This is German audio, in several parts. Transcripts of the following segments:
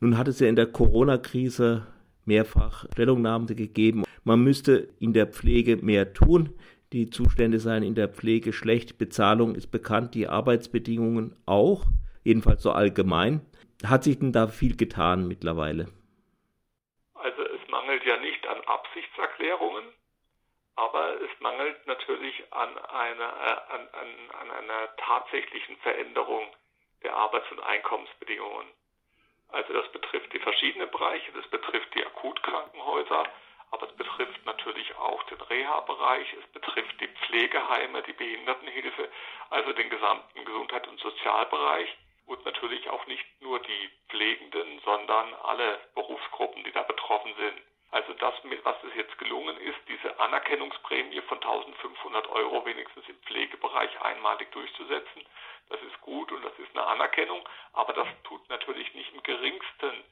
Nun hat es ja in der Corona-Krise mehrfach Stellungnahmen gegeben. Man müsste in der Pflege mehr tun. Die Zustände seien in der Pflege schlecht. Bezahlung ist bekannt, die Arbeitsbedingungen auch, jedenfalls so allgemein. Hat sich denn da viel getan mittlerweile? Also es mangelt ja nicht an Absichtserklärungen, aber es mangelt natürlich an einer, äh, an, an, an einer tatsächlichen Veränderung der Arbeits- und Einkommensbedingungen. Also das betrifft die verschiedenen Bereiche, das betrifft die Akutkrankenhäuser, aber es betrifft natürlich auch den Reha-Bereich, es betrifft die Pflegeheime, die Behindertenhilfe, also den gesamten Gesundheit- und Sozialbereich und natürlich auch nicht nur die Pflegenden, sondern alle Berufsgruppen, die da betroffen sind. Also das, was es jetzt gelungen ist, diese Anerkennungsprämie von 1500 Euro wenigstens im Pflegebereich einmalig durchzusetzen, das ist gut und das ist eine Anerkennung, aber das tut natürlich nicht im geringsten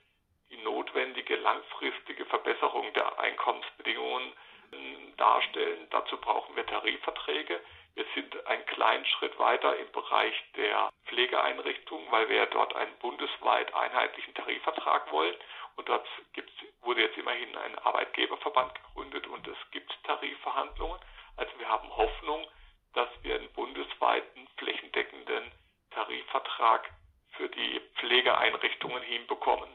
die notwendige langfristige Verbesserung der Einkommensbedingungen ähm, darstellen. Dazu brauchen wir Tarifverträge. Wir sind einen kleinen Schritt weiter im Bereich der Pflegeeinrichtungen, weil wir dort einen bundesweit einheitlichen Tarifvertrag wollen. Und dort gibt's, wurde jetzt immerhin ein Arbeitgeberverband gegründet und es gibt Tarifverhandlungen. Also wir haben Hoffnung, dass wir einen bundesweiten flächendeckenden Tarifvertrag für die Pflegeeinrichtungen hinbekommen.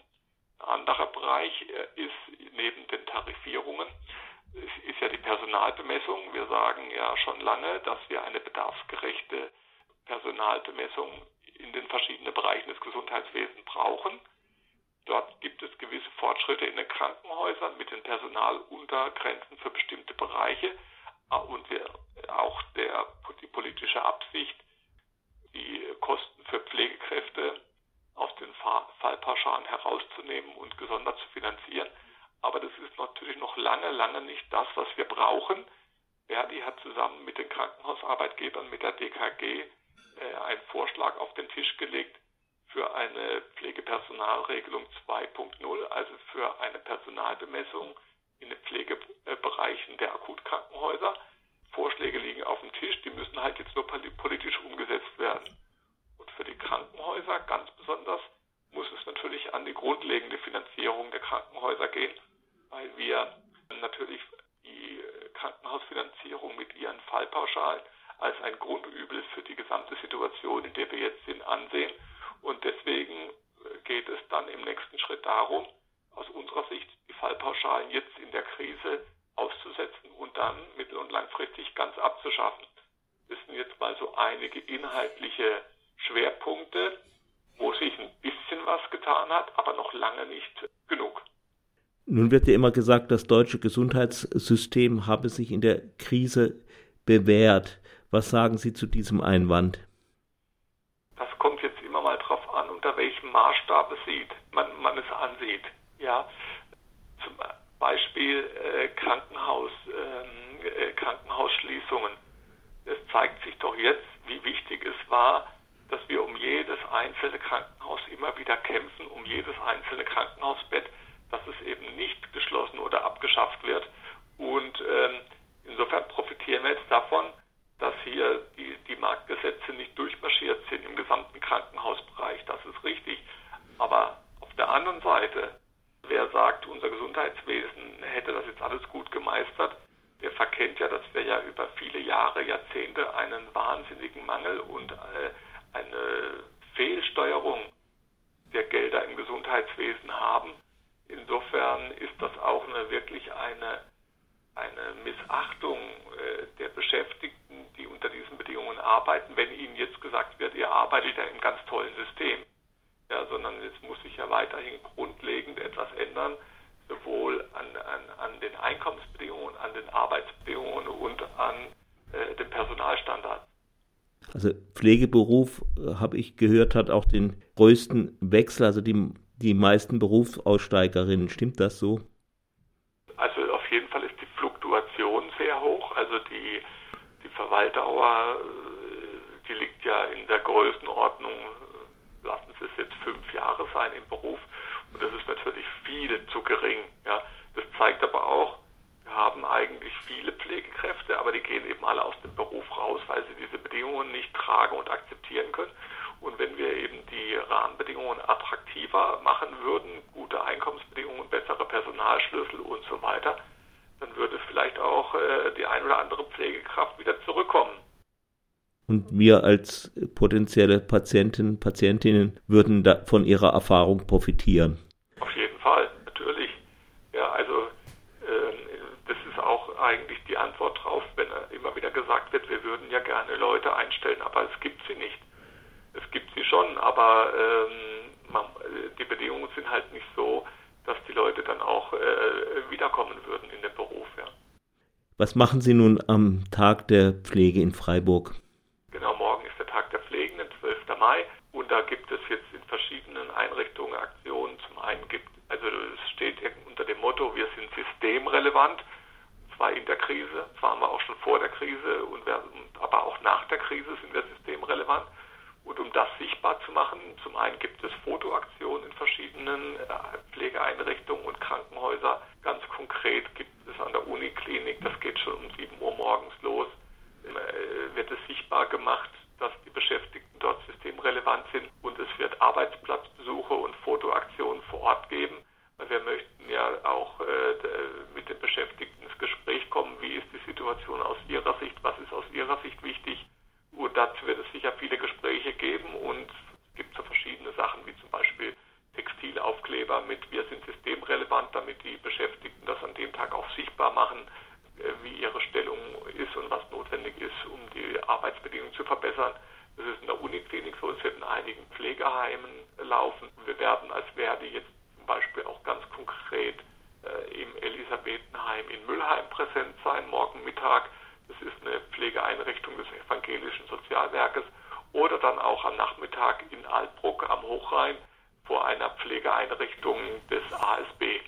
Ein anderer Bereich äh, ist neben den Tarifierungen ist ja die Personalbemessung. Wir sagen ja schon lange, dass wir eine bedarfsgerechte Personalbemessung in den verschiedenen Bereichen des Gesundheitswesens brauchen. Dort gibt es gewisse Fortschritte in den Krankenhäusern mit den Personaluntergrenzen für bestimmte Bereiche und wir, auch der, die politische Absicht, die Kosten für Pflegekräfte aus den Fallpauschalen herauszunehmen und gesondert zu finanzieren. Aber das ist natürlich noch lange, lange nicht das, was wir brauchen. Verdi hat zusammen mit den Krankenhausarbeitgebern, mit der DKG, äh, einen Vorschlag auf den Tisch gelegt für eine Pflegepersonalregelung 2.0, also für eine Personalbemessung in den Pflegebereichen der Akutkrankenhäuser. Vorschläge liegen auf dem Tisch, die müssen halt jetzt nur politisch umgesetzt werden. Und für die Krankenhäuser ganz besonders muss es natürlich an die grundlegende Finanzierung der Krankenhäuser gehen, weil wir natürlich die Krankenhausfinanzierung mit ihren Fallpauschalen als ein Grundübel für die gesamte Situation, in der wir jetzt sind, ansehen. Und deswegen geht es dann im nächsten Schritt darum, aus unserer Sicht die Fallpauschalen jetzt in der Krise auszusetzen und dann mittel- und langfristig ganz abzuschaffen. Das sind jetzt mal so einige inhaltliche Schwerpunkte, wo sich ein bisschen was getan hat, aber noch lange nicht genug. Nun wird ja immer gesagt, das deutsche Gesundheitssystem habe sich in der Krise bewährt. Was sagen Sie zu diesem Einwand? Das kommt jetzt immer mal drauf an, unter welchem Maßstab es sieht, man, man es ansieht. Ja, zum Beispiel äh, Krankenhaus, ähm, äh, Krankenhausschließungen. Es zeigt sich doch jetzt, wie wichtig es war, dass wir um jedes einzelne Krankenhaus immer wieder kämpfen, um jedes einzelne Krankenhausbett, dass es eben nicht geschlossen oder abgeschafft wird. Und ähm, insofern profitieren wir jetzt davon, dass hier die, die Marktgesetze nicht durchmarschiert sind im gesamten Krankenhausbereich. Das ist richtig. Aber auf der anderen Seite, wer sagt, unser Gesundheitswesen hätte das jetzt alles gut gemeistert, der verkennt ja, dass wir ja über viele Jahre, Jahrzehnte einen wahnsinnigen Mangel und äh, eine Fehlsteuerung der Gelder im Gesundheitswesen haben. Insofern ist das auch eine, wirklich eine, eine Missachtung äh, der Beschäftigten, die unter diesen Bedingungen arbeiten, wenn ihnen jetzt gesagt wird, ihr arbeitet ja im ganz tollen System. Ja, sondern es muss sich ja weiterhin grundlegend etwas ändern, sowohl an, an, an den Einkommensbedingungen, an den Arbeitsbedingungen und an äh, den Personalstandards. Also Pflegeberuf, äh, habe ich gehört, hat auch den größten Wechsel, also die, die meisten Berufsaussteigerinnen. Stimmt das so? Also auf jeden Fall ist die Fluktuation sehr hoch. Also die, die Verweildauer, äh, die liegt ja in der Größenordnung, lassen Sie es jetzt fünf Jahre sein im Beruf. Und das ist natürlich viel zu gering. Ja. Das zeigt aber auch, wir haben eigentlich viele Pflegekräfte, aber die gehen eben alle aus dem Beruf raus, weil sie diese Bedingungen nicht tragen und akzeptieren können. Und wenn wir eben die Rahmenbedingungen attraktiver machen würden, Schlüssel und so weiter, dann würde vielleicht auch äh, die ein oder andere Pflegekraft wieder zurückkommen. Und wir als potenzielle Patienten, Patientinnen würden da von ihrer Erfahrung profitieren. Auf jeden Fall, natürlich. Ja, also äh, das ist auch eigentlich die Antwort drauf, wenn immer wieder gesagt wird, wir würden ja gerne Leute einstellen, aber es gibt sie nicht. Es gibt sie schon, aber ähm, man, die Bedingungen sind halt nicht so, dass die Leute dann auch äh, wiederkommen würden in den Beruf. Ja. Was machen Sie nun am Tag der Pflege in Freiburg? Genau, morgen ist der Tag der Pflegenden, 12. Mai. Und da gibt es jetzt in verschiedenen Einrichtungen Aktionen. Zum einen gibt, also es steht unter dem Motto, wir sind systemrelevant. Und zwar in der Krise, das waren wir auch schon vor der Krise, und wir, aber auch nach der Krise sind wir systemrelevant. Und um das sichtbar zu machen, zum einen gibt es Fotoaktionen in verschiedenen äh, Pflegeeinrichtungen und Krankenhäusern. Ganz konkret gibt es an der Uniklinik, das geht schon um 7 Uhr morgens los, äh, wird es sichtbar gemacht, dass die Beschäftigten dort systemrelevant sind und es wird Arbeitsplatzbesuche und Fotoaktionen vor Ort geben. Wir möchten ja auch äh, mit den Beschäftigten ins Gespräch kommen, wie ist die Situation aus ihrer Sicht, was ist aus ihrer Sicht wichtig. Und dazu wird es sicher viele Gespräche geben und es gibt so verschiedene Sachen wie zum Beispiel Textilaufkleber mit Wir sind systemrelevant, damit die Beschäftigten das an dem Tag auch sichtbar machen, äh, wie ihre Stellung ist und was notwendig ist, um die Arbeitsbedingungen zu verbessern. Das ist in der Uniklinik so, es wird in einigen Pflegeheimen laufen. Wir werden als Verdi jetzt zum Beispiel auch ganz konkret äh, im Elisabethenheim in Müllheim präsent sein, morgen Mittag. Das ist eine Pflegeeinrichtung des evangelischen Sozialwerkes. Oder dann auch am Nachmittag in Altbruck am Hochrhein vor einer Pflegeeinrichtung des ASB